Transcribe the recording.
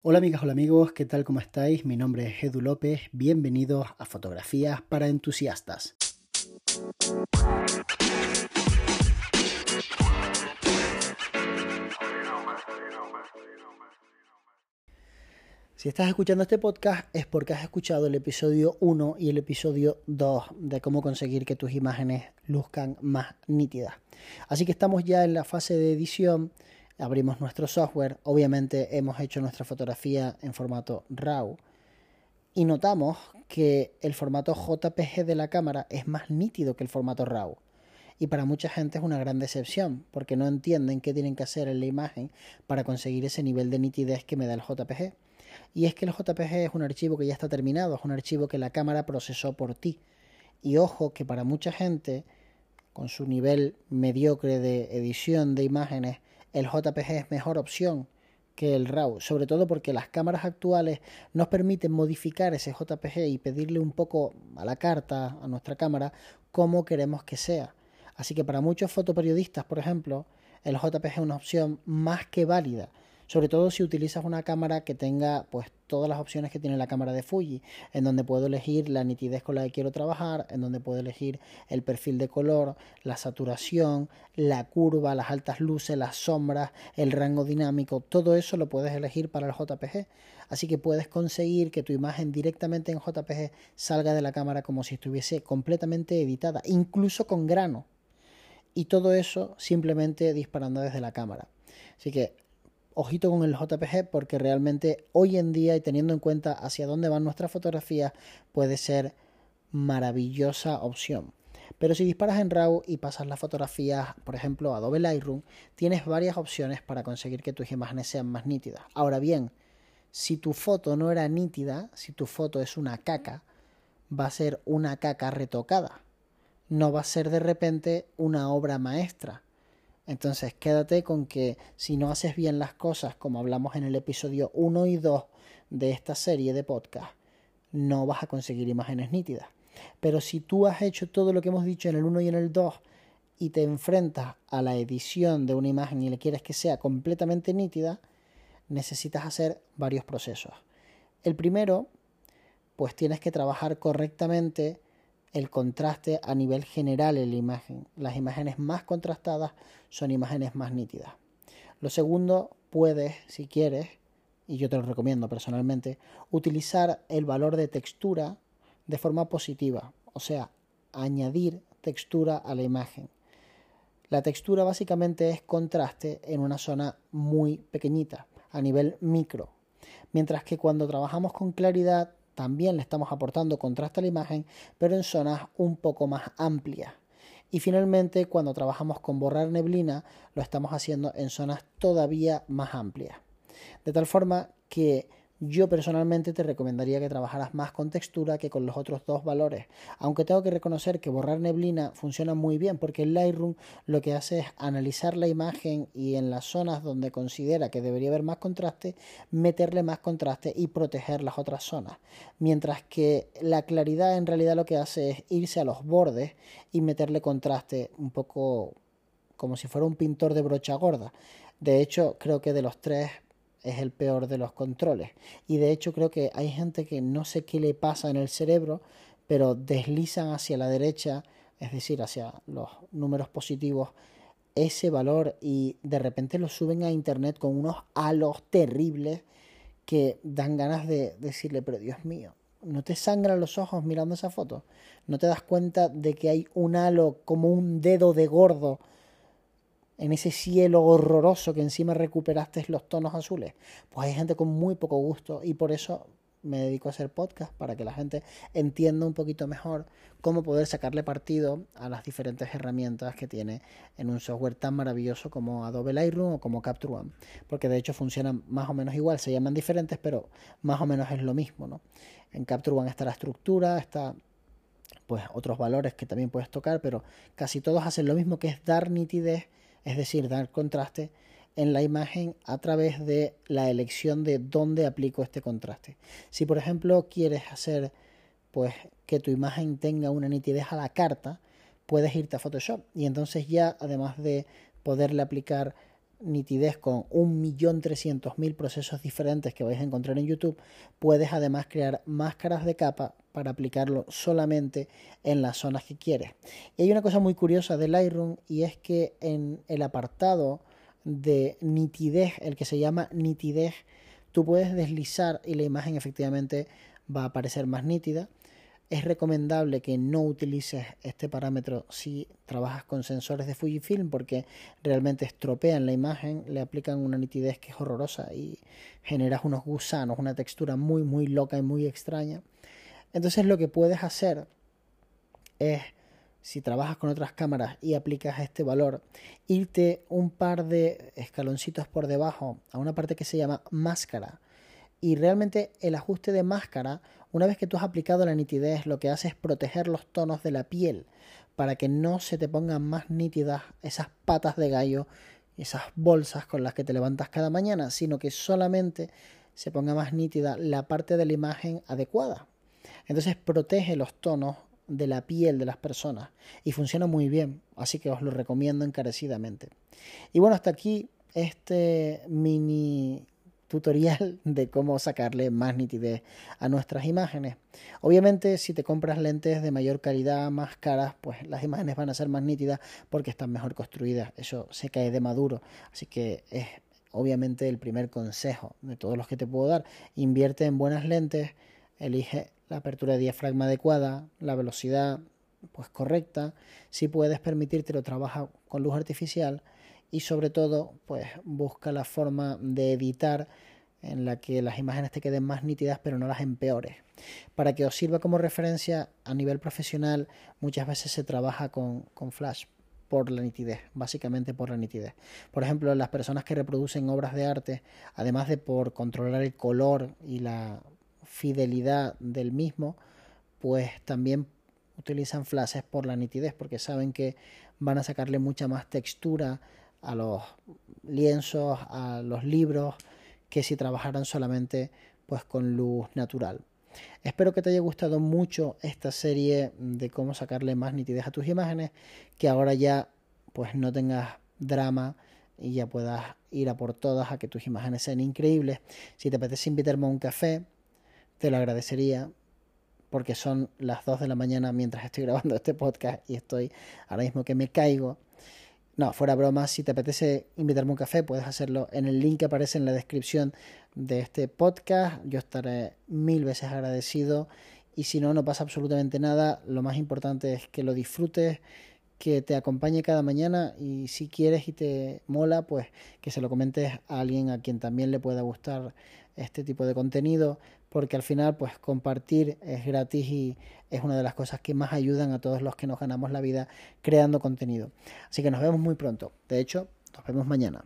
Hola amigas, hola amigos, ¿qué tal? ¿Cómo estáis? Mi nombre es Edu López, bienvenidos a Fotografías para Entusiastas. Si estás escuchando este podcast es porque has escuchado el episodio 1 y el episodio 2 de cómo conseguir que tus imágenes luzcan más nítidas. Así que estamos ya en la fase de edición abrimos nuestro software, obviamente hemos hecho nuestra fotografía en formato RAW y notamos que el formato JPG de la cámara es más nítido que el formato RAW. Y para mucha gente es una gran decepción, porque no entienden qué tienen que hacer en la imagen para conseguir ese nivel de nitidez que me da el JPG. Y es que el JPG es un archivo que ya está terminado, es un archivo que la cámara procesó por ti. Y ojo que para mucha gente, con su nivel mediocre de edición de imágenes, el JPG es mejor opción que el RAW, sobre todo porque las cámaras actuales nos permiten modificar ese JPG y pedirle un poco a la carta, a nuestra cámara, cómo queremos que sea. Así que para muchos fotoperiodistas, por ejemplo, el JPG es una opción más que válida sobre todo si utilizas una cámara que tenga pues todas las opciones que tiene la cámara de Fuji, en donde puedo elegir la nitidez con la que quiero trabajar, en donde puedo elegir el perfil de color, la saturación, la curva, las altas luces, las sombras, el rango dinámico, todo eso lo puedes elegir para el JPG. Así que puedes conseguir que tu imagen directamente en JPG salga de la cámara como si estuviese completamente editada, incluso con grano. Y todo eso simplemente disparando desde la cámara. Así que ojito con el JPG porque realmente hoy en día y teniendo en cuenta hacia dónde van nuestras fotografías puede ser maravillosa opción. Pero si disparas en RAW y pasas las fotografías, por ejemplo, a Adobe Lightroom, tienes varias opciones para conseguir que tus imágenes sean más nítidas. Ahora bien, si tu foto no era nítida, si tu foto es una caca, va a ser una caca retocada. No va a ser de repente una obra maestra. Entonces quédate con que si no haces bien las cosas, como hablamos en el episodio 1 y 2 de esta serie de podcast, no vas a conseguir imágenes nítidas. Pero si tú has hecho todo lo que hemos dicho en el 1 y en el 2 y te enfrentas a la edición de una imagen y le quieres que sea completamente nítida, necesitas hacer varios procesos. El primero, pues tienes que trabajar correctamente el contraste a nivel general en la imagen. Las imágenes más contrastadas son imágenes más nítidas. Lo segundo, puedes, si quieres, y yo te lo recomiendo personalmente, utilizar el valor de textura de forma positiva, o sea, añadir textura a la imagen. La textura básicamente es contraste en una zona muy pequeñita, a nivel micro, mientras que cuando trabajamos con claridad también le estamos aportando contraste a la imagen, pero en zonas un poco más amplias. Y finalmente, cuando trabajamos con borrar neblina, lo estamos haciendo en zonas todavía más amplias. De tal forma que yo personalmente te recomendaría que trabajaras más con textura que con los otros dos valores, aunque tengo que reconocer que borrar neblina funciona muy bien porque el Lightroom lo que hace es analizar la imagen y en las zonas donde considera que debería haber más contraste, meterle más contraste y proteger las otras zonas, mientras que la claridad en realidad lo que hace es irse a los bordes y meterle contraste un poco como si fuera un pintor de brocha gorda. De hecho, creo que de los tres es el peor de los controles. Y de hecho creo que hay gente que no sé qué le pasa en el cerebro, pero deslizan hacia la derecha, es decir, hacia los números positivos, ese valor y de repente lo suben a internet con unos halos terribles que dan ganas de decirle, pero Dios mío, ¿no te sangran los ojos mirando esa foto? ¿No te das cuenta de que hay un halo como un dedo de gordo en ese cielo horroroso que encima recuperaste los tonos azules. Pues hay gente con muy poco gusto y por eso me dedico a hacer podcast para que la gente entienda un poquito mejor cómo poder sacarle partido a las diferentes herramientas que tiene en un software tan maravilloso como Adobe Lightroom o como Capture One, porque de hecho funcionan más o menos igual, se llaman diferentes, pero más o menos es lo mismo, ¿no? En Capture One está la estructura, está pues otros valores que también puedes tocar, pero casi todos hacen lo mismo que es dar nitidez es decir, dar contraste en la imagen a través de la elección de dónde aplico este contraste. Si por ejemplo quieres hacer pues que tu imagen tenga una nitidez a la carta, puedes irte a Photoshop y entonces ya además de poderle aplicar nitidez con 1.300.000 procesos diferentes que vais a encontrar en YouTube, puedes además crear máscaras de capa para aplicarlo solamente en las zonas que quieres. Y hay una cosa muy curiosa de Lightroom y es que en el apartado de nitidez, el que se llama nitidez, tú puedes deslizar y la imagen efectivamente va a aparecer más nítida es recomendable que no utilices este parámetro si trabajas con sensores de Fujifilm porque realmente estropean la imagen, le aplican una nitidez que es horrorosa y generas unos gusanos, una textura muy muy loca y muy extraña. Entonces lo que puedes hacer es, si trabajas con otras cámaras y aplicas este valor, irte un par de escaloncitos por debajo a una parte que se llama máscara. Y realmente el ajuste de máscara una vez que tú has aplicado la nitidez, lo que hace es proteger los tonos de la piel para que no se te pongan más nítidas esas patas de gallo, esas bolsas con las que te levantas cada mañana, sino que solamente se ponga más nítida la parte de la imagen adecuada. Entonces protege los tonos de la piel de las personas y funciona muy bien, así que os lo recomiendo encarecidamente. Y bueno, hasta aquí este mini tutorial de cómo sacarle más nitidez a nuestras imágenes. Obviamente si te compras lentes de mayor calidad, más caras, pues las imágenes van a ser más nítidas porque están mejor construidas. Eso se cae de maduro. Así que es obviamente el primer consejo de todos los que te puedo dar. Invierte en buenas lentes, elige la apertura de diafragma adecuada, la velocidad pues correcta. Si puedes permitírtelo, trabaja con luz artificial y sobre todo pues busca la forma de editar en la que las imágenes te queden más nítidas pero no las empeores. Para que os sirva como referencia a nivel profesional muchas veces se trabaja con, con flash por la nitidez, básicamente por la nitidez. Por ejemplo, las personas que reproducen obras de arte, además de por controlar el color y la fidelidad del mismo, pues también utilizan flashes por la nitidez, porque saben que van a sacarle mucha más textura a los lienzos, a los libros, que si trabajaran solamente pues con luz natural. Espero que te haya gustado mucho esta serie de cómo sacarle más nitidez a tus imágenes, que ahora ya pues no tengas drama y ya puedas ir a por todas a que tus imágenes sean increíbles. Si te apetece invitarme a un café, te lo agradecería porque son las 2 de la mañana mientras estoy grabando este podcast y estoy ahora mismo que me caigo no, fuera broma, si te apetece invitarme a un café, puedes hacerlo en el link que aparece en la descripción de este podcast. Yo estaré mil veces agradecido. Y si no, no pasa absolutamente nada. Lo más importante es que lo disfrutes, que te acompañe cada mañana y si quieres y te mola, pues que se lo comentes a alguien a quien también le pueda gustar este tipo de contenido, porque al final pues compartir es gratis y es una de las cosas que más ayudan a todos los que nos ganamos la vida creando contenido. Así que nos vemos muy pronto. De hecho, nos vemos mañana.